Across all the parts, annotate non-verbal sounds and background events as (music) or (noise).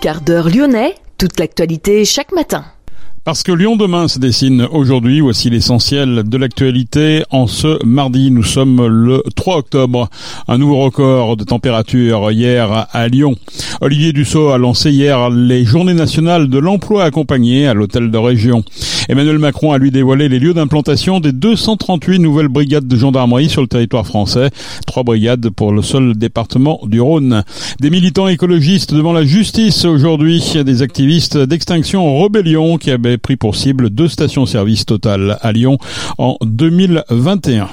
Quart d'heure lyonnais, toute l'actualité chaque matin. Parce que Lyon demain se dessine aujourd'hui, voici l'essentiel de l'actualité. En ce mardi, nous sommes le 3 octobre. Un nouveau record de température hier à Lyon. Olivier Dussault a lancé hier les journées nationales de l'emploi accompagné à l'hôtel de région. Emmanuel Macron a lui dévoilé les lieux d'implantation des 238 nouvelles brigades de gendarmerie sur le territoire français. Trois brigades pour le seul département du Rhône. Des militants écologistes devant la justice aujourd'hui. Des activistes d'extinction rébellion qui avaient pris pour cible deux stations-service Total à Lyon en 2021.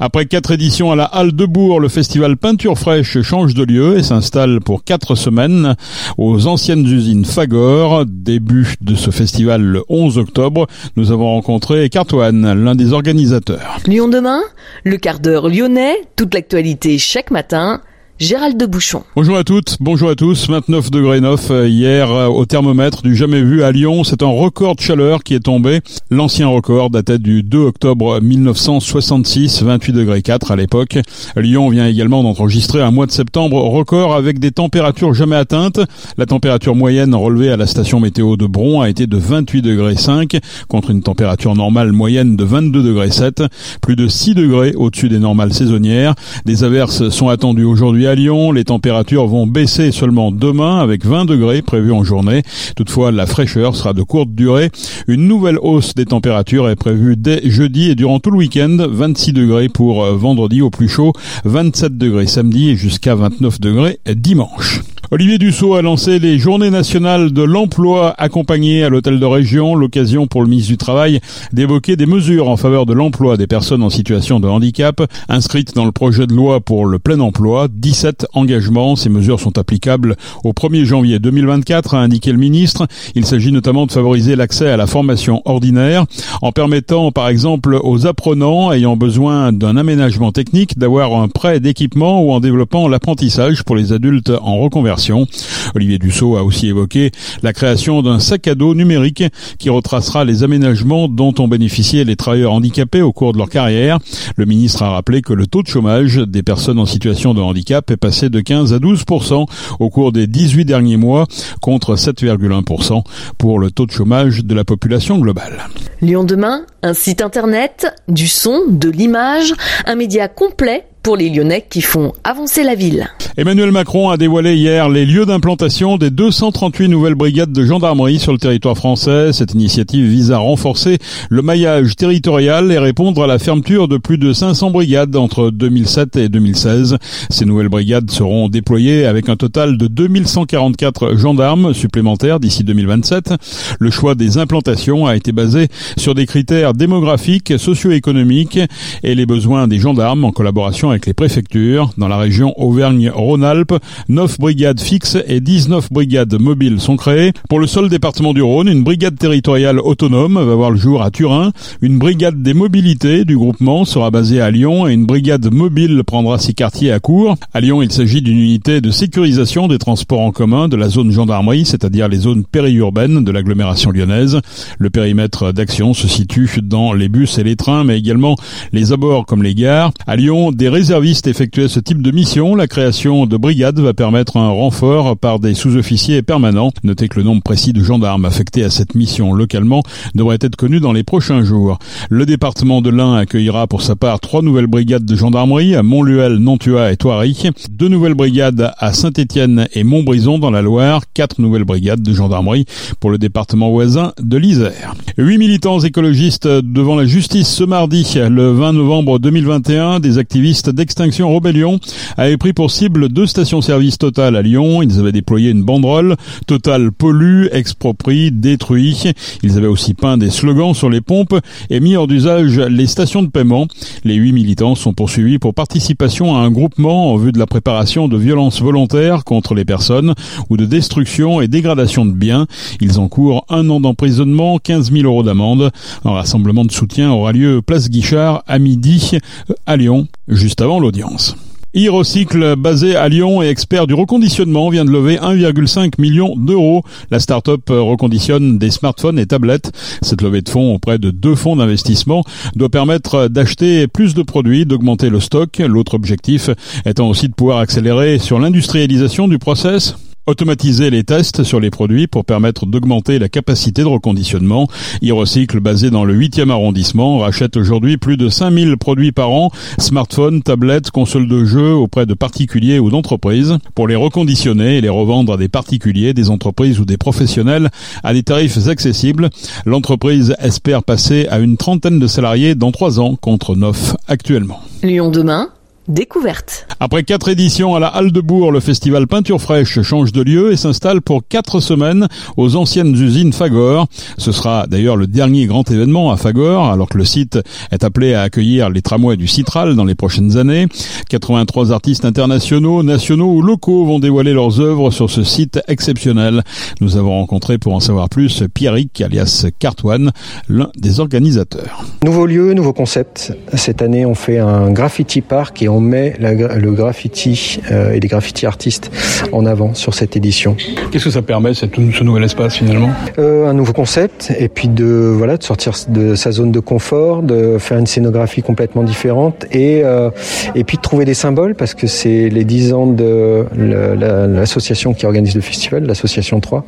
Après quatre éditions à la Halle de Bourg, le festival Peinture Fraîche change de lieu et s'installe pour quatre semaines aux anciennes usines Fagor. Début de ce festival le 11 octobre. Nous avons rencontré Cartoine, l'un des organisateurs. Lyon demain, le quart d'heure lyonnais, toute l'actualité chaque matin Gérald de Bouchon. Bonjour à toutes, bonjour à tous. 29 degrés 9 euh, hier euh, au thermomètre du jamais vu à Lyon. C'est un record de chaleur qui est tombé. L'ancien record datait du 2 octobre 1966, 28 degrés 4 à l'époque. Lyon vient également d'enregistrer un mois de septembre record avec des températures jamais atteintes. La température moyenne relevée à la station météo de Bron a été de 28 degrés 5 contre une température normale moyenne de 22 degrés 7. Plus de 6 degrés au-dessus des normales saisonnières. Des averses sont attendues aujourd'hui à Lyon, les températures vont baisser seulement demain avec 20 degrés prévus en journée. Toutefois, la fraîcheur sera de courte durée. Une nouvelle hausse des températures est prévue dès jeudi et durant tout le week-end. 26 degrés pour vendredi au plus chaud, 27 degrés samedi et jusqu'à 29 degrés dimanche. Olivier Dussault a lancé les journées nationales de l'emploi accompagnées à l'hôtel de région, l'occasion pour le ministre du Travail d'évoquer des mesures en faveur de l'emploi des personnes en situation de handicap, inscrites dans le projet de loi pour le plein emploi. 17 engagements, ces mesures sont applicables au 1er janvier 2024, a indiqué le ministre. Il s'agit notamment de favoriser l'accès à la formation ordinaire, en permettant par exemple aux apprenants ayant besoin d'un aménagement technique d'avoir un prêt d'équipement ou en développant l'apprentissage pour les adultes en reconversion Olivier Dussault a aussi évoqué la création d'un sac à dos numérique qui retracera les aménagements dont ont bénéficié les travailleurs handicapés au cours de leur carrière. Le ministre a rappelé que le taux de chômage des personnes en situation de handicap est passé de 15 à 12% au cours des 18 derniers mois contre 7,1% pour le taux de chômage de la population globale. Lyon demain, un site internet, du son, de l'image, un média complet pour les Lyonnais qui font avancer la ville. Emmanuel Macron a dévoilé hier les lieux d'implantation des 238 nouvelles brigades de gendarmerie sur le territoire français. Cette initiative vise à renforcer le maillage territorial et répondre à la fermeture de plus de 500 brigades entre 2007 et 2016. Ces nouvelles brigades seront déployées avec un total de 2144 gendarmes supplémentaires d'ici 2027. Le choix des implantations a été basé sur des critères démographiques, socio-économiques et les besoins des gendarmes en collaboration avec les préfectures. Dans la région Auvergne-Rhône-Alpes, 9 brigades fixes et 19 brigades mobiles sont créées. Pour le seul département du Rhône, une brigade territoriale autonome va voir le jour à Turin. Une brigade des mobilités du groupement sera basée à Lyon et une brigade mobile prendra ses quartiers à court. À Lyon, il s'agit d'une unité de sécurisation des transports en commun de la zone gendarmerie, c'est-à-dire les zones périurbaines de l'agglomération lyonnaise. Le périmètre d'action se situe dans les bus et les trains, mais également les abords comme les gares. À Lyon, réservistes effectuaient ce type de mission. La création de brigades va permettre un renfort par des sous-officiers permanents. Notez que le nombre précis de gendarmes affectés à cette mission localement devrait être connu dans les prochains jours. Le département de l'Ain accueillera pour sa part trois nouvelles brigades de gendarmerie à Montluel, Nantua et Thoiry, deux nouvelles brigades à Saint-Étienne et Montbrison dans la Loire, quatre nouvelles brigades de gendarmerie pour le département voisin de l'Isère. Huit militants écologistes devant la justice ce mardi, le 20 novembre 2021, des activistes d'Extinction Rebellion avaient pris pour cible deux stations-service Total à Lyon. Ils avaient déployé une banderole Total pollue, exproprie, détruit. Ils avaient aussi peint des slogans sur les pompes et mis hors d'usage les stations de paiement. Les huit militants sont poursuivis pour participation à un groupement en vue de la préparation de violences volontaires contre les personnes ou de destruction et dégradation de biens. Ils encourent un an d'emprisonnement, 15 000 euros d'amende. Un rassemblement de soutien aura lieu place Guichard à midi à Lyon, juste avant l'audience. Hirocycle, basé à Lyon et expert du reconditionnement, vient de lever 1,5 million d'euros. La start-up reconditionne des smartphones et tablettes. Cette levée de fonds auprès de deux fonds d'investissement doit permettre d'acheter plus de produits, d'augmenter le stock. L'autre objectif étant aussi de pouvoir accélérer sur l'industrialisation du process automatiser les tests sur les produits pour permettre d'augmenter la capacité de reconditionnement. Irocycle, basé dans le 8e arrondissement, rachète aujourd'hui plus de 5000 produits par an, smartphones, tablettes, consoles de jeux auprès de particuliers ou d'entreprises, pour les reconditionner et les revendre à des particuliers, des entreprises ou des professionnels à des tarifs accessibles. L'entreprise espère passer à une trentaine de salariés dans trois ans contre neuf actuellement. Lyon demain découverte. Après quatre éditions à la Halle de Bourg, le festival Peinture Fraîche change de lieu et s'installe pour quatre semaines aux anciennes usines Fagor. Ce sera d'ailleurs le dernier grand événement à Fagor, alors que le site est appelé à accueillir les tramways du Citral dans les prochaines années. 83 artistes internationaux, nationaux ou locaux vont dévoiler leurs œuvres sur ce site exceptionnel. Nous avons rencontré pour en savoir plus Pierrick, alias Cartouane, l'un des organisateurs. Nouveau lieu, nouveau concept. Cette année, on fait un graffiti park et on on met le graffiti euh, et les graffiti artistes en avant sur cette édition. Qu'est-ce que ça permet, cette, ce nouvel espace finalement? Euh, Un nouveau concept et puis de voilà de sortir de sa zone de confort, de faire une scénographie complètement différente et euh, et puis de trouver des symboles parce que c'est les 10 ans de l'association qui organise le festival, l'association 3,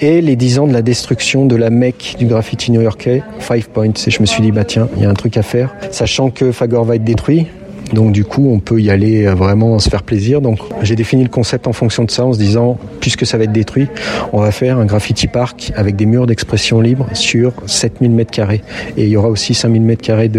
et les 10 ans de la destruction de la mecque du graffiti new-yorkais, Five Points. Et je me suis dit bah tiens, il y a un truc à faire, sachant que Fagor va être détruit. Donc du coup, on peut y aller euh, vraiment se faire plaisir. Donc j'ai défini le concept en fonction de ça, en se disant, puisque ça va être détruit, on va faire un graffiti park avec des murs d'expression libre sur 7000 mètres carrés. Et il y aura aussi 5000 mètres carrés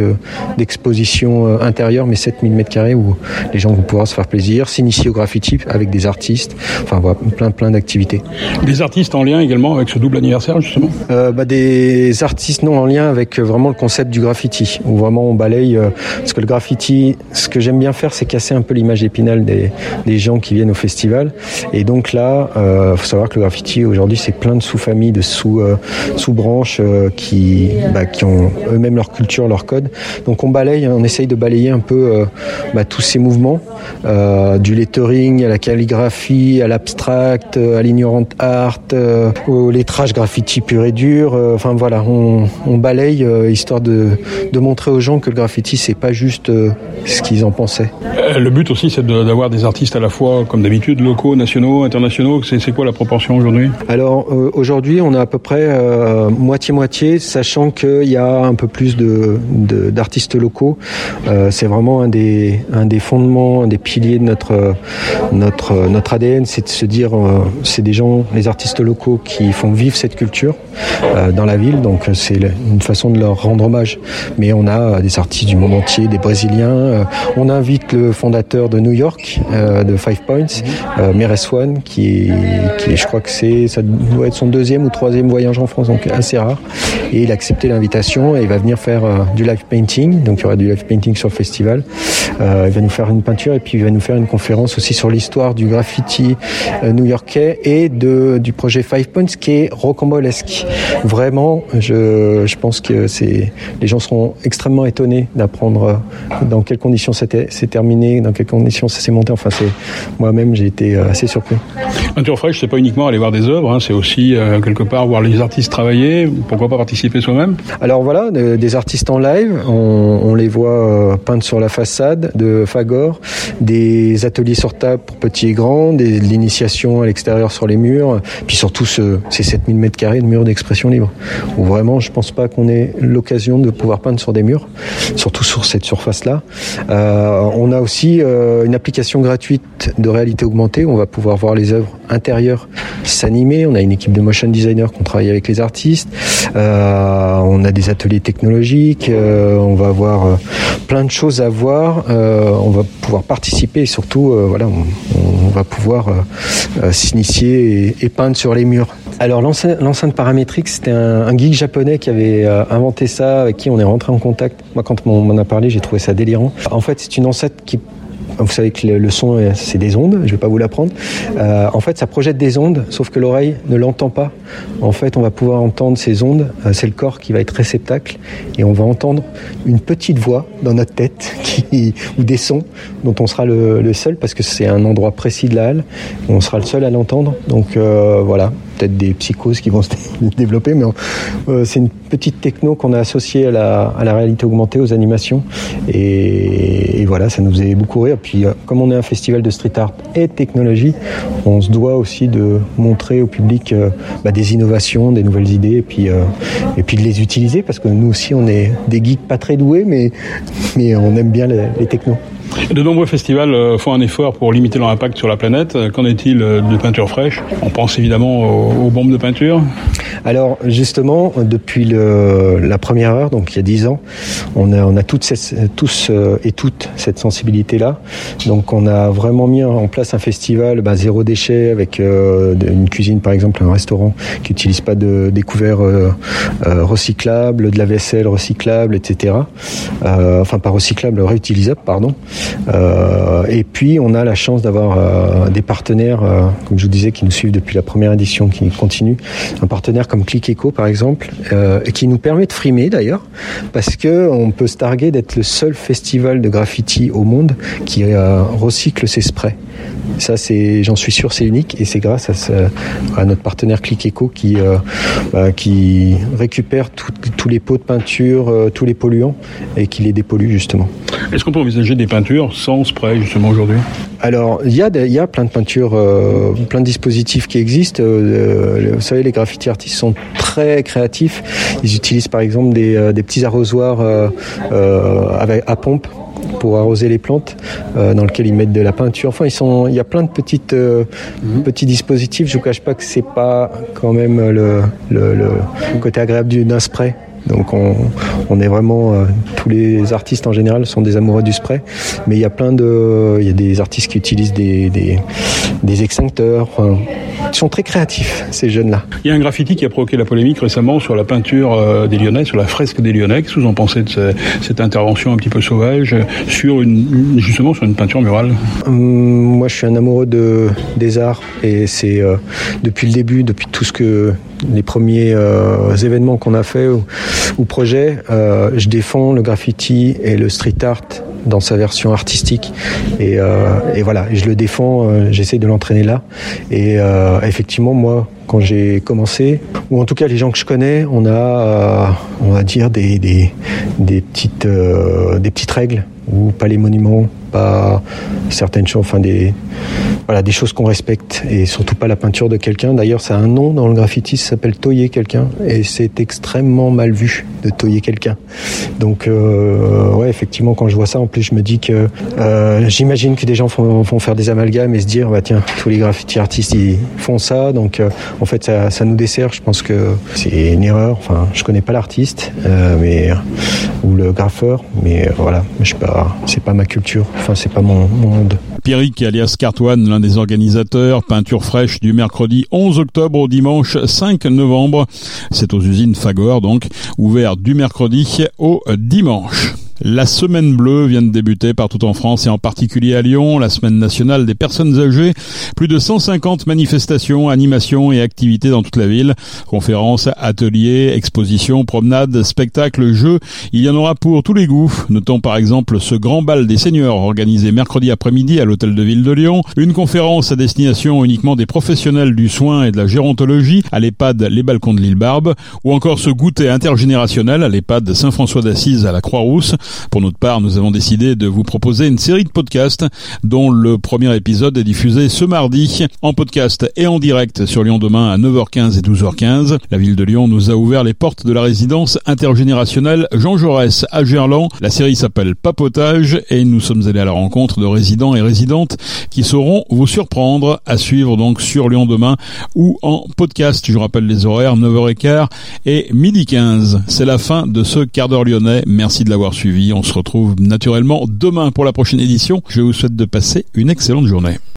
d'exposition euh, intérieure, mais 7000 mètres carrés où les gens vont pouvoir se faire plaisir, s'initier au graffiti avec des artistes, enfin voilà, plein plein d'activités. Des artistes en lien également avec ce double anniversaire justement? Euh, bah, Des artistes non en lien avec vraiment le concept du graffiti, où vraiment on balaye, parce que le graffiti, ce que j'aime bien faire, c'est casser un peu l'image épinale des, gens qui viennent au festival. Et donc là, il euh, faut savoir que le graffiti aujourd'hui, c'est plein de sous-familles, de sous, euh, euh, qui, bah, qui ont eux-mêmes leur culture, leur code. Donc on balaye, on essaye de balayer un peu bah, tous ces mouvements, du lettering à la calligraphie, à l'abstract, à l'ignorant art, au lettrage graffiti pur et dur. Enfin voilà, on, balaye histoire de, montrer aux gens que le graffiti, c'est pas juste ce qu'ils en pensaient. Euh, le but aussi, c'est d'avoir des artistes à la fois, comme d'habitude, locaux, nationaux, internationaux. C'est quoi la proportion aujourd'hui? Alors euh, aujourd'hui, on a à peu près euh, moitié-moitié, sachant qu'il y a un peu plus d'artistes de, locaux. c'est vraiment un des, un des fondements, un des piliers de notre, notre, notre ADN, c'est de se dire, c'est des gens, les artistes locaux qui font vivre cette culture dans la ville. Donc c'est une façon de leur rendre hommage. Mais on a des artistes du monde entier, des Brésiliens, on invite le fondateur de New York, euh, de Five Points, euh, Meres One, qui, qui je crois que c'est, ça doit être son deuxième ou troisième voyage en France, donc assez rare. Et il a accepté l'invitation et il va venir faire euh, du live painting. Donc il y aura du live painting sur le festival. Euh, il va nous faire une peinture et puis il va nous faire une conférence aussi sur l'histoire du graffiti new-yorkais et de, du projet Five Points qui est rocambolesque. Vraiment, je, je pense que c'est, les gens seront extrêmement étonnés d'apprendre dans quelles conditions c'est terminé, dans quelles conditions ça s'est monté. Enfin, c'est moi-même, j'ai été euh, assez surpris. Un tour fraîche, c'est pas uniquement aller voir des œuvres, hein, c'est aussi euh, quelque part voir les artistes travailler. Pourquoi pas participer soi-même? Alors voilà, des artistes en live, on, les voit euh, peindre sur la façade de Fagor, des ateliers sur table pour petits et grands, des, de l'initiation à l'extérieur sur les murs, puis surtout ce, ces 7000 mètres carrés de murs d'expression libre. Où vraiment, je pense pas qu'on ait l'occasion de pouvoir peindre sur des murs, surtout sur cette surface-là. Euh, on a aussi euh, une application gratuite de réalité augmentée on va pouvoir voir les œuvres intérieures s'animer. On a une équipe de motion designers qui travaille avec les artistes. Euh, on a des ateliers technologiques. on va avoir plein de choses à voir. on va pouvoir participer et surtout, voilà, on, va pouvoir s'initier et, peindre sur les murs. Alors l'enceinte paramétrique, c'était un, geek japonais qui avait inventé ça, avec qui on est rentré en contact. Moi, quand on m'en a parlé, j'ai trouvé ça délirant. En fait, c'est une enceinte qui vous savez que le son, c'est des ondes, je ne vais pas vous l'apprendre. Euh, en fait, ça projette des ondes, sauf que l'oreille ne l'entend pas. En fait, on va pouvoir entendre ces ondes, euh, c'est le corps qui va être réceptacle, et on va entendre une petite voix dans notre tête, (laughs) qui, ou des sons dont on sera le, seul, parce que c'est un endroit précis de la halle, on sera le seul à l'entendre. Donc euh, voilà, peut-être des psychoses qui vont se (laughs) développer, mais euh, c'est une petite techno qu'on a associée à la, réalité augmentée, aux animations. Et, voilà, ça nous faisait beaucoup rire. Puis, euh, comme on est un festival de street art et technologie, on se doit aussi de montrer au public euh, bah, des innovations, des nouvelles idées, et puis, de les utiliser, parce que nous aussi, on est des geeks pas très doués, mais, mais on aime bien les, les technos. De nombreux festivals euh, font un effort pour limiter leur impact sur la planète. Euh, qu'en est-il euh, de peinture fraîche On pense évidemment aux, bombes de peinture. Alors justement, depuis le, la première heure, donc il y a dix ans, on a, on a toutes tous et toutes cette sensibilité-là. Donc on a vraiment mis en place un festival bah, zéro déchet avec une cuisine par exemple, un restaurant qui n'utilise pas de, des couverts recyclables, de la vaisselle recyclable, etc. enfin pas recyclable, réutilisable, pardon. Euh, et puis on a la chance d'avoir euh, des partenaires, euh, comme je vous disais, qui nous suivent depuis la première édition, qui continuent. Un partenaire comme Click Echo par exemple, qui nous permet de frimer d'ailleurs, parce que on peut se targuer d'être le seul festival de graffiti au monde qui recycle ses sprays. Ça, c'est, j'en suis sûr, c'est unique et c'est grâce à, notre partenaire Click qui, bah, qui récupère tous les pots de peinture, tous les polluants et qui les dépollue justement. Est-ce qu'on peut envisager des peintures sans spray justement aujourd'hui Alors il y, a, y a plein de peintures, euh, plein de dispositifs qui existent. Euh, vous savez, les graffiti artistes sont très créatifs. Ils utilisent par exemple des, euh, petits arrosoirs avec, à pompe pour arroser les plantes, dans lesquels ils mettent de la peinture. Enfin, ils sont, il y a plein de petites, mhm. petits dispositifs. Je vous cache pas que c'est pas quand même le, le, le côté agréable d'un spray. Donc on, est vraiment euh, tous les artistes en général sont des amoureux du spray, mais il y a plein de il y a des artistes qui utilisent des des, extincteurs. Ils sont très créatifs ces jeunes-là. Il y a un graffiti qui a provoqué la polémique récemment sur la peinture euh, des Lyonnais, sur la fresque des Lyonnais. Qu'est-ce que vous en pensez de cette intervention un petit peu sauvage sur une justement sur une peinture murale hum, Moi, je suis un amoureux de des arts et c'est euh, depuis le début, depuis tout ce que les premiers événements qu'on a fait ou projet, euh, je défends le graffiti et le street art dans sa version artistique. Et, euh, et voilà, je le défends, euh, j'essaie de l'entraîner là. Et effectivement moi quand j'ai commencé, ou en tout cas les gens que je connais, on a, on va dire des, des, des petites, des petites règles ou pas les monuments, pas certaines choses, enfin des, voilà, des choses qu'on respecte et surtout pas la peinture de quelqu'un. D'ailleurs, ça a un nom dans le graffiti, ça s'appelle toyer quelqu'un et c'est extrêmement mal vu de toyer quelqu'un. Donc, euh, ouais, effectivement, quand je vois ça, en plus, je me dis que euh, j'imagine que des gens vont, faire des amalgames et se dire, bah tiens, tous les graffiti artistes ils font ça, donc euh, en fait, ça, ça, nous dessert. Je pense que c'est une erreur. Enfin, je connais pas l'artiste, mais ou le graffeur, mais voilà, je sais pas, c'est pas ma culture. Enfin, c'est pas mon, monde. Pierrick alias Cartoine, l'un des organisateurs, peinture fraîche du mercredi 11 octobre au dimanche 5 novembre. C'est aux usines Fagor donc, ouvert du mercredi au dimanche. La semaine bleue vient de débuter partout en France et en particulier à Lyon, la semaine nationale des personnes âgées. Plus de 150 manifestations, animations et activités dans toute la ville. Conférences, ateliers, expositions, promenades, spectacles, jeux. Il y en aura pour tous les goûts. Notons par exemple ce grand bal des seigneurs organisé mercredi après-midi à l'hôtel de ville de Lyon. Une conférence à destination uniquement des professionnels du soin et de la gérontologie à l'EHPAD Les Balcons de l'île Barbe. Ou encore ce goûter intergénérationnel à l'EHPAD Saint-François d'Assise à la Croix-Rousse. Pour notre part, nous avons décidé de vous proposer une série de podcasts dont le premier épisode est diffusé ce mardi en podcast et en direct sur Lyon demain à 9h15 et 12h15. La ville de Lyon nous a ouvert les portes de la résidence intergénérationnelle Jean Jaurès à Gerland. La série s'appelle Papotage et nous sommes allés à la rencontre de résidents et résidentes qui sauront vous surprendre à suivre donc sur Lyon demain ou en podcast. Je rappelle les horaires 9h15 et midi 15. C'est la fin de ce quart d'heure lyonnais. Merci de l'avoir suivi. On se retrouve naturellement demain pour la prochaine édition. Je vous souhaite de passer une excellente journée.